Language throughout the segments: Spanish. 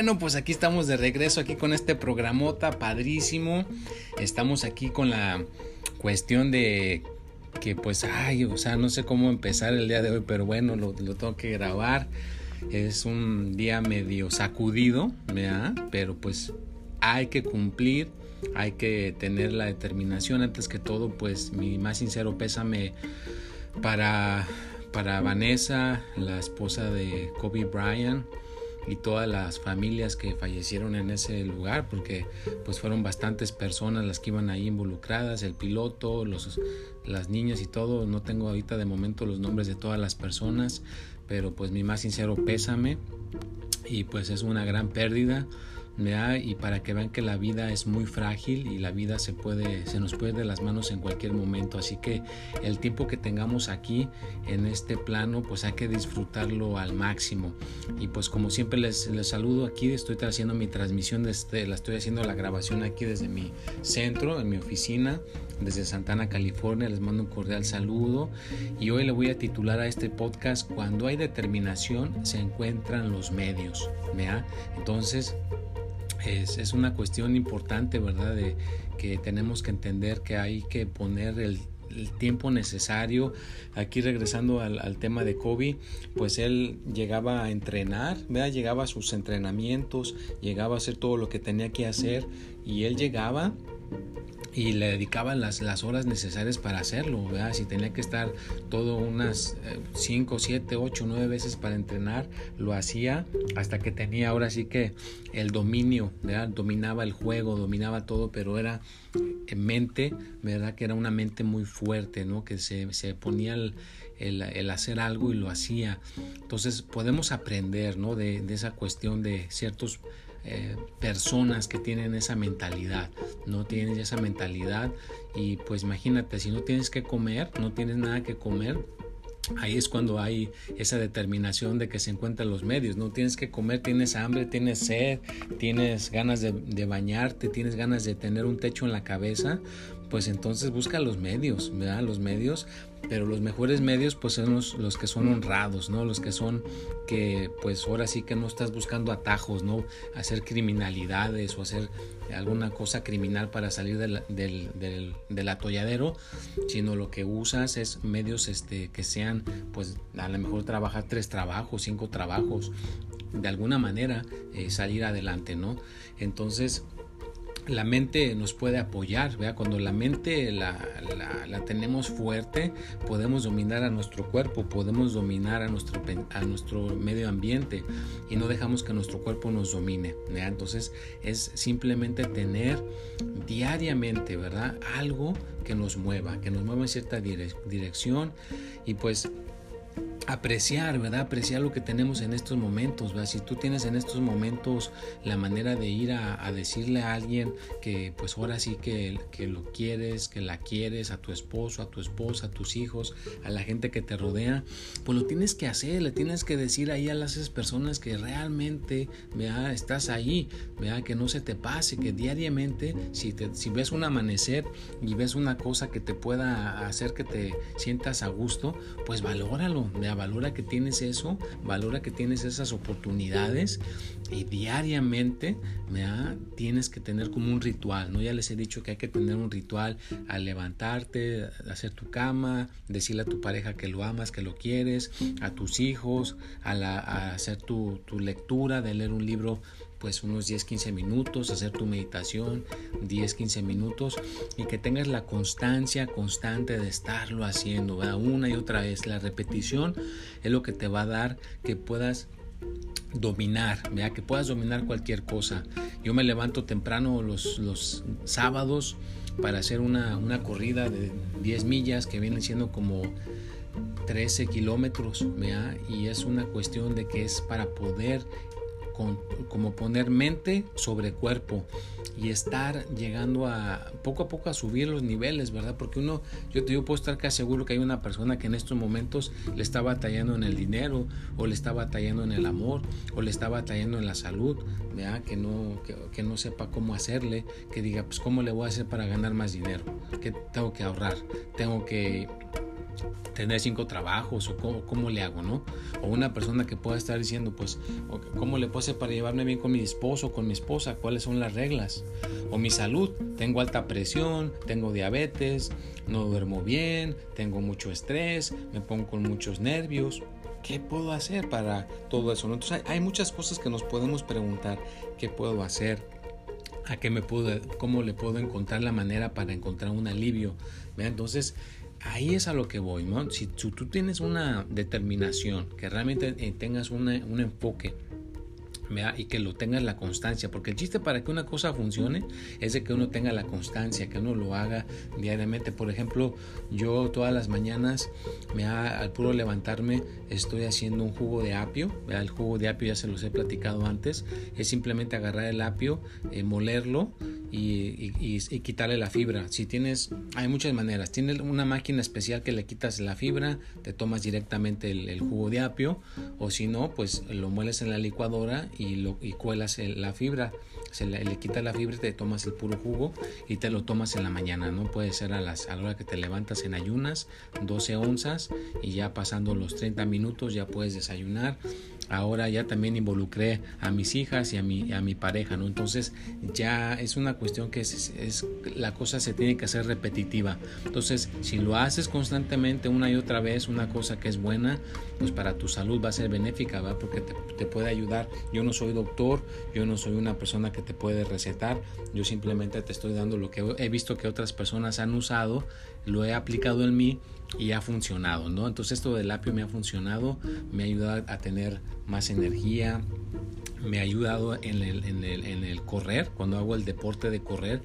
Bueno, pues aquí estamos de regreso aquí con este programota padrísimo. Estamos aquí con la cuestión de que pues, ay, o sea, no sé cómo empezar el día de hoy, pero bueno, lo, tengo que grabar. Es un día medio sacudido, ¿verdad? Pero pues hay que cumplir, hay que tener la determinación. Antes que todo, pues mi más sincero pésame para, para Vanessa, la esposa de Kobe Bryant y todas las familias que fallecieron en ese lugar porque pues fueron bastantes personas las que iban ahí involucradas el piloto los las niñas y todo. No tengo ahorita de momento los nombres de todas las personas pero pues mi más sincero pésame. Y pues es una gran pérdida y para que vean que la vida es muy frágil y la vida se puede se nos puede de las manos en cualquier momento así que el tiempo que tengamos aquí en este plano pues hay que disfrutarlo al máximo y pues como siempre les, les saludo aquí estoy haciendo mi transmisión desde la estoy haciendo la grabación aquí desde mi centro en mi oficina desde Santana, California. Les mando un cordial saludo y hoy le voy a titular a este podcast Cuando hay determinación se encuentran los medios. ¿vea? Entonces, es, una cuestión importante, ¿verdad? De que tenemos que entender que hay que poner el, tiempo necesario. Aquí regresando al, tema de Kobe, pues él llegaba a entrenar, ¿verdad? llegaba a sus entrenamientos, llegaba a hacer todo lo que tenía que hacer y él llegaba y le dedicaba las, las horas necesarias para hacerlo, ¿verdad? si tenía que estar todo unas 5, 7, 8, 9 veces para entrenar, lo hacía hasta que tenía ahora sí que el dominio, ¿verdad? dominaba el juego, dominaba todo, pero era en mente, ¿verdad? que era una mente muy fuerte, ¿no? que se, se ponía el, el, hacer algo y lo hacía. Entonces podemos aprender ¿no? de esa cuestión de ciertos eh, personas que tienen esa mentalidad, no tienes esa mentalidad y pues imagínate, si no tienes que comer, no tienes nada que comer, Ahí es cuando hay esa determinación de que se encuentran los medios. No tienes que comer, tienes hambre, tienes sed, tienes ganas de, de, bañarte, tienes ganas de tener un techo en la cabeza. Pues entonces busca los medios, ¿verdad? Los medios pero los mejores medios pues son los, que son honrados, ¿no? Los que son que pues ahora sí que no estás buscando atajos, ¿no? Hacer criminalidades o hacer alguna cosa criminal para salir del, del, atolladero, sino lo que usas es medios este, que sean pues a lo mejor trabajar tres trabajos, cinco trabajos, de alguna manera eh, salir adelante, ¿no? Entonces la mente nos puede apoyar, ¿vea? cuando la mente la, tenemos fuerte, podemos dominar a nuestro cuerpo, podemos dominar a nuestro, a nuestro medio ambiente y no dejamos que nuestro cuerpo nos domine. Entonces es simplemente tener diariamente ¿verdad? algo que nos mueva, que nos mueva en cierta dirección y pues apreciar, ¿verdad? Apreciar lo que tenemos en estos momentos, ¿verdad? Si tú tienes en estos momentos la manera de ir a, decirle a alguien que pues ahora sí que, que, lo quieres, que la quieres, a tu esposo, a tu esposa, a tus hijos, a la gente que te rodea, pues lo tienes que hacer, le tienes que decir ahí a las personas que realmente, ¿verdad? Estás ahí, ¿verdad? Que no se te pase, que diariamente, si, te, si ves un amanecer y ves una cosa que te pueda hacer que te sientas a gusto, pues valóralo, ¿verdad? valora que tienes eso, valora que tienes esas oportunidades y diariamente tienes que tener como un ritual, ¿no? Ya les he dicho que hay que tener un ritual al levantarte, hacer tu cama, decirle a tu pareja que lo amas, que lo quieres, a tus hijos, a, hacer tu, tu lectura, de leer un libro pues unos 10, 15 minutos, hacer tu meditación 10, 15 minutos y que tengas la constancia constante de estarlo haciendo una y otra vez. La repetición es lo que te va a dar que puedas dominar, vea que puedas dominar cualquier cosa. Yo me levanto temprano los, los sábados para hacer una, una corrida de 10 millas que vienen siendo como 13 kilómetros, y es una cuestión de que es para poder como poner mente sobre cuerpo y estar llegando a poco a poco a subir los niveles, ¿verdad? Porque uno, yo, yo puedo estar casi seguro que hay una persona que en estos momentos le está batallando en el dinero, o le está batallando en el amor, o le está batallando en la salud, ¿verdad? Que no, que, que no sepa cómo hacerle, que diga, pues, ¿cómo le voy a hacer para ganar más dinero? ¿Qué tengo que ahorrar? Tengo que tener cinco trabajos o cómo, le hago, ¿no? O una persona que pueda estar diciendo, pues, ¿cómo le puedo hacer para llevarme bien con mi esposo o con mi esposa? ¿Cuáles son las reglas? O mi salud, tengo alta presión, tengo diabetes, no duermo bien, tengo mucho estrés, me pongo con muchos nervios. ¿Qué puedo hacer para todo eso? Entonces hay, muchas cosas que nos podemos preguntar, ¿qué puedo hacer? ¿A qué me puedo, cómo le puedo encontrar la manera para encontrar un alivio? Entonces, ahí es a lo que voy, ¿no? Si, tú tienes una determinación, que realmente eh, tengas un enfoque y que lo tengas la constancia, porque el chiste para que una cosa funcione es de que uno tenga la constancia, que uno lo haga diariamente. Por ejemplo, yo todas las mañanas, me al puro levantarme, estoy haciendo un jugo de apio. El jugo de apio ya se los he platicado antes, es simplemente agarrar el apio, eh, molerlo y, quitarle la fibra. Si tienes, hay muchas maneras. Tienes una máquina especial que le quitas la fibra, te tomas directamente el, jugo de apio, o si no, pues lo mueles en la licuadora y, lo, y cuelas la fibra. Se le, le quitas la fibra y te tomas el puro jugo y te lo tomas en la mañana. No puede ser a, las, a la hora que te levantas en ayunas, 12 onzas, y ya pasando los 30 minutos ya puedes desayunar ahora ya también involucré a mis hijas y a mi, a mi pareja, ¿no? Entonces ya es una cuestión que es, es, la cosa se tiene que hacer repetitiva. Entonces, si lo haces constantemente una y otra vez, una cosa que es buena, pues para tu salud va a ser benéfica, ¿va? Porque te, te puede ayudar. Yo no soy doctor, yo no soy una persona que te puede recetar, yo simplemente te estoy dando lo que he visto que otras personas han usado, lo he aplicado en mí y ha funcionado, ¿no? Entonces esto del apio me ha funcionado, me ha ayudado a tener más energía, me ha ayudado en el, en el, en el correr, cuando hago el deporte de correr,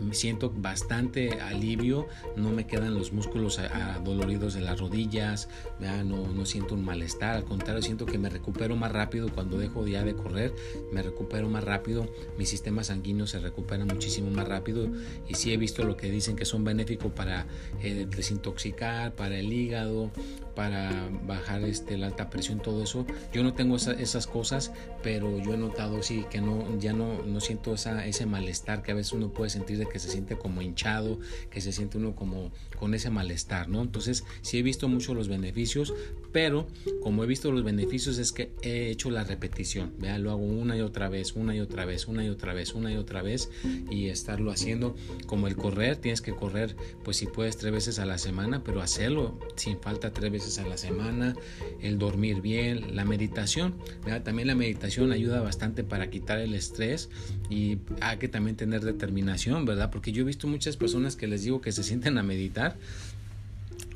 me siento bastante alivio, no me quedan los músculos doloridos de las rodillas, no, no, siento un malestar, al contrario, siento que me recupero más rápido cuando dejo ya de correr, me recupero más rápido, mi sistema sanguíneo se recupera muchísimo más rápido y sí he visto lo que dicen que son benéficos para eh, desintoxicar, para el hígado, para bajar este, la alta presión, todo eso. Yo no tengo esas cosas, pero yo he notado sí que no, ya no, no siento esa, ese malestar que a veces uno puede sentir de que se siente como hinchado, que se siente uno como con ese malestar, ¿no? Entonces sí he visto mucho los beneficios, pero como he visto los beneficios es que he hecho la repetición, ¿vea? lo hago una y otra vez, una y otra vez, una y otra vez, una y otra vez y estarlo haciendo como el correr, tienes que correr pues si puedes tres veces a la semana, pero hacerlo sin falta tres veces a la semana, el dormir bien, la meditación. También la meditación ayuda bastante para quitar el estrés y hay que también tener determinación, ¿verdad? Porque yo he visto muchas personas que les digo que se sienten a meditar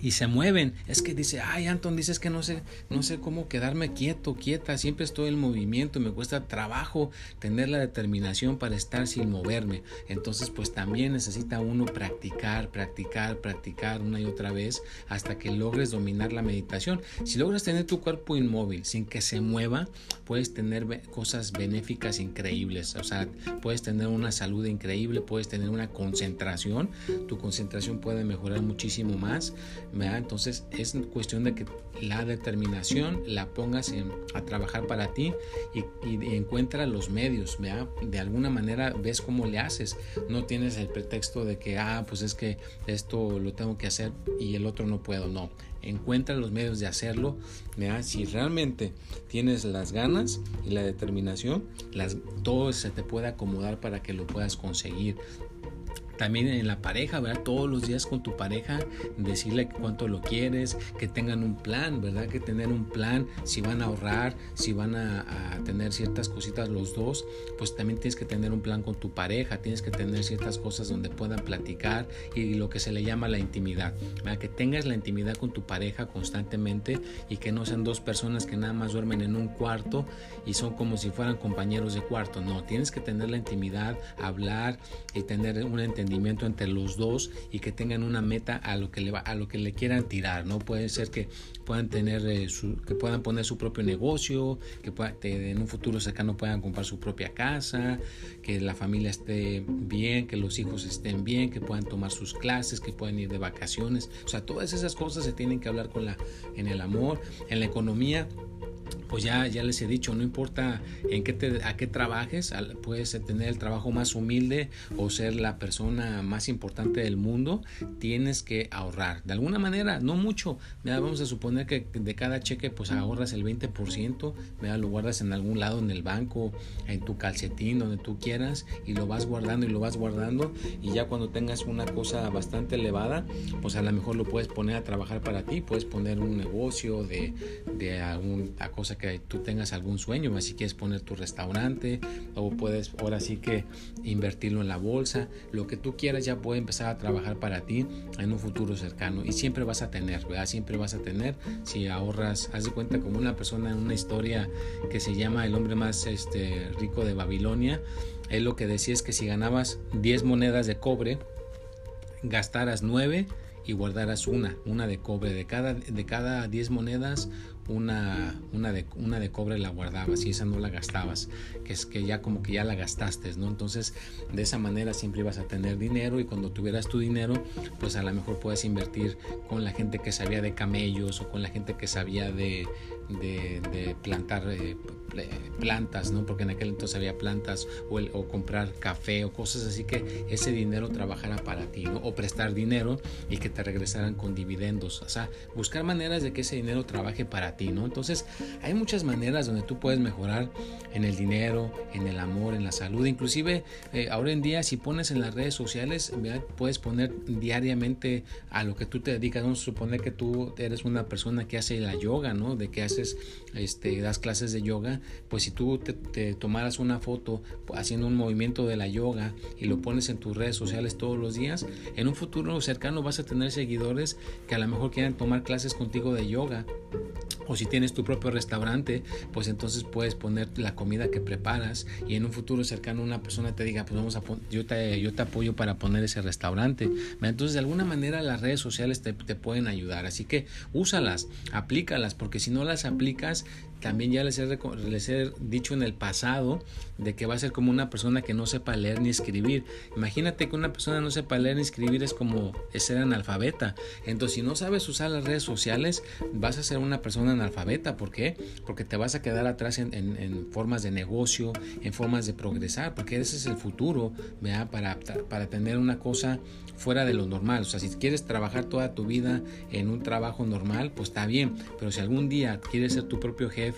y se mueven. Es que dice, ay, Anton, dices que no sé, no sé cómo quedarme quieto, quieta, siempre estoy en movimiento, me cuesta trabajo tener la determinación para estar sin moverme. Entonces, pues también necesita uno practicar, practicar, practicar una y otra vez hasta que logres dominar la meditación. Si logras tener tu cuerpo inmóvil sin que se mueva, puedes tener cosas benéficas increíbles. O sea, puedes tener una salud increíble, puedes tener una concentración, tu concentración puede mejorar muchísimo más entonces es cuestión de que la determinación la pongas a trabajar para ti y, encuentra los medios, De alguna manera ves cómo le haces. No tienes el pretexto de que, ah, pues es que esto lo tengo que hacer y el otro no puedo. No, encuentra los medios de hacerlo. Si realmente tienes las ganas y la determinación, las, todo se te puede acomodar para que lo puedas conseguir también en la pareja, ¿verdad? Todos los días con tu pareja, decirle cuánto lo quieres, que tengan un plan, ¿verdad? Que tener un plan, si van a ahorrar, si van a, tener ciertas cositas los dos, pues también tienes que tener un plan con tu pareja, tienes que tener ciertas cosas donde puedan platicar y lo que se le llama la intimidad, ¿verdad? Que tengas la intimidad con tu pareja constantemente y que no sean dos personas que nada más duermen en un cuarto y son como si fueran compañeros de cuarto, no, tienes que tener la intimidad, hablar y tener un entendimiento entre los dos y que tengan una meta a lo que le va, a lo que le quieran tirar, ¿no? Puede ser que puedan tener eh, su, que puedan poner su propio negocio, que en un futuro cercano puedan comprar su propia casa, que la familia esté bien, que los hijos estén bien, que puedan tomar sus clases, que puedan ir de vacaciones. O sea, todas esas cosas se tienen que hablar con la en el amor, en la economía pues ya, ya les he dicho, no importa en qué te, a qué trabajes, puedes tener el trabajo más humilde o ser la persona más importante del mundo, tienes que ahorrar. De alguna manera, no mucho. Vamos a suponer que de cada cheque pues ahorras el 20%, lo guardas en algún lado, en el banco, en tu calcetín, donde tú quieras, y lo vas guardando y lo vas guardando. Y ya cuando tengas una cosa bastante elevada, pues a lo mejor lo puedes poner a trabajar para ti, puedes poner un negocio de, de alguna cosa que tú tengas algún sueño, si quieres poner tu restaurante o puedes ahora sí que invertirlo en la bolsa, lo que tú quieras ya puede empezar a trabajar para ti en un futuro cercano y siempre vas a tener, ¿verdad? Siempre vas a tener si ahorras, haz de cuenta como una persona en una historia que se llama el hombre más este, rico de Babilonia, él lo que decía es que si ganabas 10 monedas de cobre, gastaras 9 y guardaras una, una de cobre. De cada, de cada 10 monedas, una, una, de, una de cobre la guardabas y esa no la gastabas, que es que ya como que ya la gastaste, ¿no? Entonces de esa manera siempre ibas a tener dinero y cuando tuvieras tu dinero, pues a lo mejor puedes invertir con la gente que sabía de camellos o con la gente que sabía de, de, plantar eh, plantas, ¿no? Porque en aquel entonces había plantas o, o, comprar café o cosas así que ese dinero trabajara para ti, ¿no? O prestar dinero y que te regresaran con dividendos, o sea, buscar maneras de que ese dinero trabaje para ti ¿no? Entonces, hay muchas maneras donde tú puedes mejorar en el dinero, en el amor, en la salud. Inclusive, eh, ahora en día, si pones en las redes sociales, puedes poner diariamente a lo que tú te dedicas. Vamos a suponer que tú eres una persona que hace la yoga, ¿no? De que haces, este, das clases de yoga. Pues si tú te, te tomaras una foto haciendo un movimiento de la yoga y lo pones en tus redes sociales todos los días, en un futuro cercano vas a tener seguidores que a lo mejor quieran tomar clases contigo de yoga o si tienes tu propio restaurante, pues entonces puedes poner la comida que preparas y en un futuro cercano una persona te diga, pues vamos a yo te, yo te apoyo para poner ese restaurante. Entonces de alguna manera las redes sociales te, te pueden ayudar, así que úsalas, aplícalas, porque si no las aplicas también ya les he, les he, dicho en el pasado de que va a ser como una persona que no sepa leer ni escribir. Imagínate que una persona no sepa leer ni escribir es como ser analfabeta. Entonces, si no sabes usar las redes sociales, vas a ser una persona analfabeta. ¿Por qué? Porque te vas a quedar atrás en, en, formas de negocio, en formas de progresar, porque ese es el futuro Para, para tener una cosa fuera de lo normal. O sea, si quieres trabajar toda tu vida en un trabajo normal, pues está bien. Pero si algún día quieres ser tu propio jefe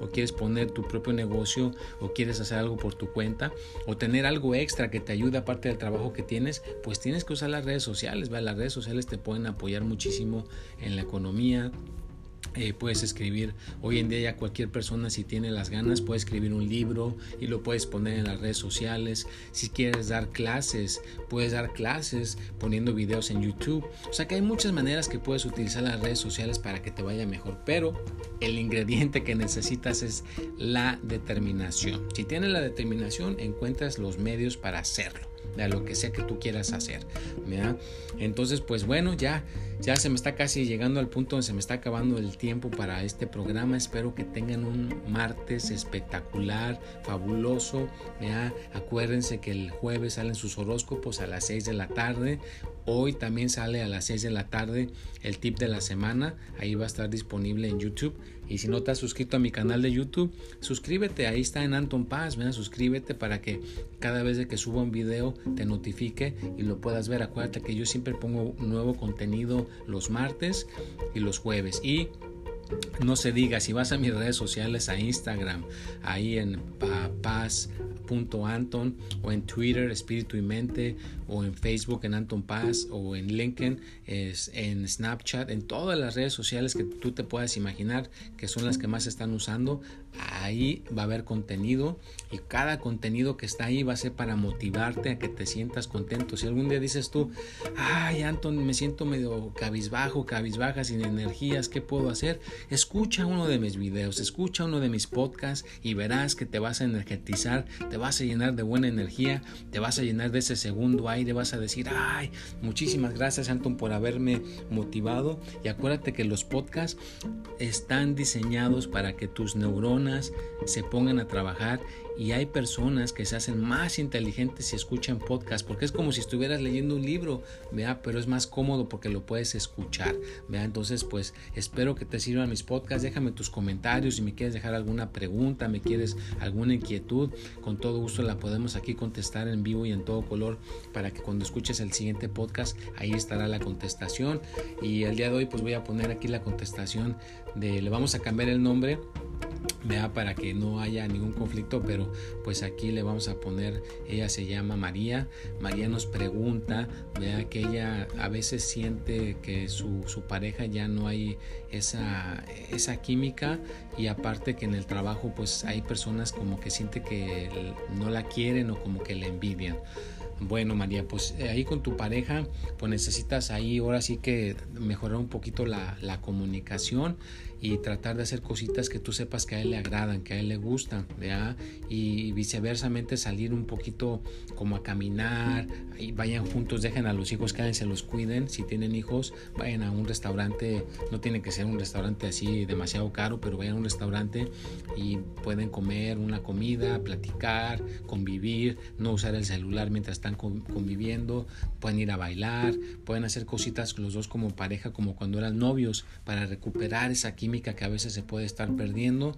o quieres poner tu propio negocio o quieres hacer algo por tu cuenta o tener algo extra que te ayude aparte del trabajo que tienes, pues tienes que usar las redes sociales. Las redes sociales te pueden apoyar muchísimo en la economía, eh, puedes escribir, hoy en día ya cualquier persona si tiene las ganas puede escribir un libro y lo puedes poner en las redes sociales. Si quieres dar clases, puedes dar clases poniendo videos en YouTube. O sea que hay muchas maneras que puedes utilizar las redes sociales para que te vaya mejor. Pero el ingrediente que necesitas es la determinación. Si tienes la determinación, encuentras los medios para hacerlo de lo que sea que tú quieras hacer. Entonces, pues bueno, ya, ya se me está casi llegando al punto donde se me está acabando el tiempo para este programa. Espero que tengan un martes espectacular, fabuloso. Acuérdense que el jueves salen sus horóscopos a las 6 de la tarde. Hoy también sale a las 6 de la tarde el tip de la semana. Ahí va a estar disponible en YouTube. Y si no te has suscrito a mi canal de YouTube, suscríbete. Ahí está en Anton Paz. Suscríbete para que cada vez que suba un video te notifique y lo puedas ver. Acuérdate que yo siempre pongo nuevo contenido los martes y los jueves. Y no se diga, si vas a mis redes sociales, a Instagram, ahí en Paz Anton o en Twitter Espíritu y Mente o en Facebook en Anton Paz o en LinkedIn es en Snapchat en todas las redes sociales que tú te puedas imaginar que son las que más están usando ahí va a haber contenido y cada contenido que está ahí va a ser para motivarte a que te sientas contento si algún día dices tú ay Anton me siento medio cabizbajo cabizbaja sin energías ¿qué puedo hacer? escucha uno de mis videos escucha uno de mis podcasts y verás que te vas a energetizar te vas a llenar de buena energía, te vas a llenar de ese segundo aire aire vas a decir, ay, muchísimas gracias Anton por haberme motivado. Y acuérdate que los podcasts están diseñados para que tus neuronas se pongan a trabajar y hay personas que se hacen más inteligentes si escuchan podcast porque es como si estuvieras leyendo un libro, vea, pero es más cómodo porque lo puedes escuchar, vea, entonces pues espero que te sirvan mis podcasts, déjame tus comentarios si me quieres dejar alguna pregunta, me quieres alguna inquietud, con todo gusto la podemos aquí contestar en vivo y en todo color para que cuando escuches el siguiente podcast ahí estará la contestación. Y el día de hoy pues voy a poner aquí la contestación de le vamos a cambiar el nombre vea para que no haya ningún conflicto pero pues aquí le vamos a poner ella se llama María María nos pregunta vea que ella a veces siente que su, su pareja ya no hay esa, esa química y aparte que en el trabajo pues hay personas como que siente que no la quieren o como que la envidian bueno, María, pues eh, ahí con tu pareja, pues necesitas ahí ahora sí que mejorar un poquito la, la comunicación y tratar de hacer cositas que tú sepas que a él le agradan, que a él le gustan. Y viceversamente salir un poquito como a caminar, y vayan juntos, dejen a los hijos que se los cuiden, si tienen hijos, vayan a un restaurante, no tiene que ser un restaurante así demasiado caro, pero vayan a un restaurante y pueden comer una comida, platicar, convivir, no usar el celular mientras están conviviendo, pueden ir a bailar, pueden hacer cositas los dos como pareja, como cuando eran novios, para recuperar esa química que a veces se puede estar perdiendo.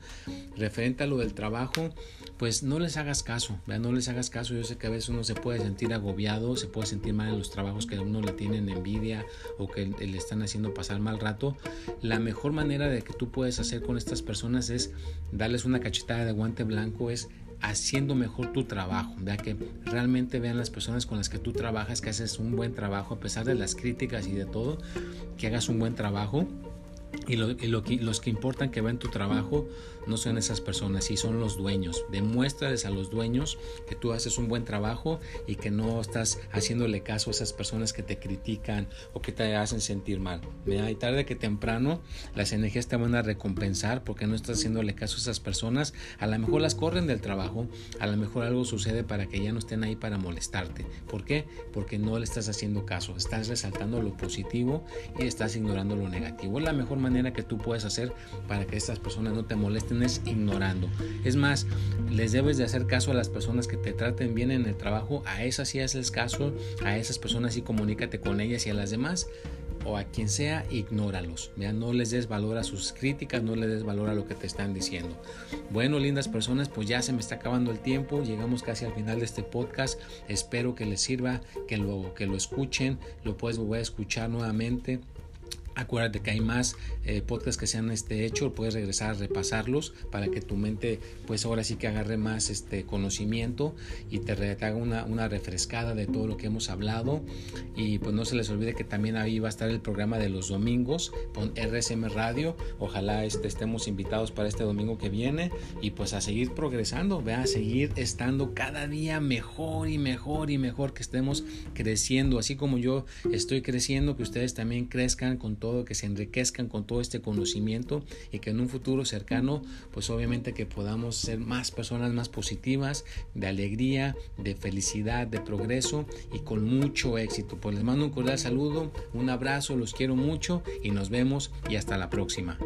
Referente a lo del trabajo, pues no les hagas caso, no les hagas caso. Yo sé que a veces uno se puede sentir agobiado, se puede sentir mal en los trabajos que a uno le tienen envidia o que le están haciendo pasar mal rato. La mejor manera de que tú puedes hacer con estas personas es darles una cachetada de guante blanco, es haciendo mejor tu trabajo, ya que realmente vean las personas con las que tú trabajas que haces un buen trabajo a pesar de las críticas y de todo, que hagas un buen trabajo y, los que importan que ven tu trabajo no son esas personas, sí son los dueños. Demuéstrales a los dueños que tú haces un buen trabajo y que no estás haciéndole caso a esas personas que te critican o que te hacen sentir mal. Y tarde que temprano las energías te van a recompensar porque no estás haciéndole caso a esas personas. A lo mejor las corren del trabajo, a lo mejor algo sucede para que ya no estén ahí para molestarte. ¿Por qué? Porque no le estás haciendo caso. Estás resaltando lo positivo y estás ignorando lo negativo. La mejor manera que tú puedes hacer para que estas personas no te molesten ignorando. Es más, les debes de hacer caso a las personas que te traten bien en el trabajo, a esas sí haces caso, a esas personas sí comunícate con ellas y a las demás o a quien sea, ignóralos. ¿ya? No les des valor a sus críticas, no les des valor a lo que te están diciendo. Bueno, lindas personas, pues ya se me está acabando el tiempo. Llegamos casi al final de este podcast. Espero que les sirva, que lo, que lo escuchen. Lo puedes volver a escuchar nuevamente Acuérdate que hay más eh, podcasts que se han este, hecho, puedes regresar a repasarlos para que tu mente pues ahora sí que agarre más este conocimiento y te, haga una, una, refrescada de todo lo que hemos hablado. Y pues no se les olvide que también ahí va a estar el programa de los domingos con RSM Radio, ojalá este, estemos invitados para este domingo que viene y pues a seguir progresando, vea, a seguir estando cada día mejor y mejor y mejor que estemos creciendo, así como yo estoy creciendo, que ustedes también crezcan con que se enriquezcan con todo este conocimiento y que en un futuro cercano, pues obviamente que podamos ser más personas más positivas, de alegría, de felicidad, de progreso y con mucho éxito. Pues les mando un cordial saludo, un abrazo, los quiero mucho y nos vemos y hasta la próxima.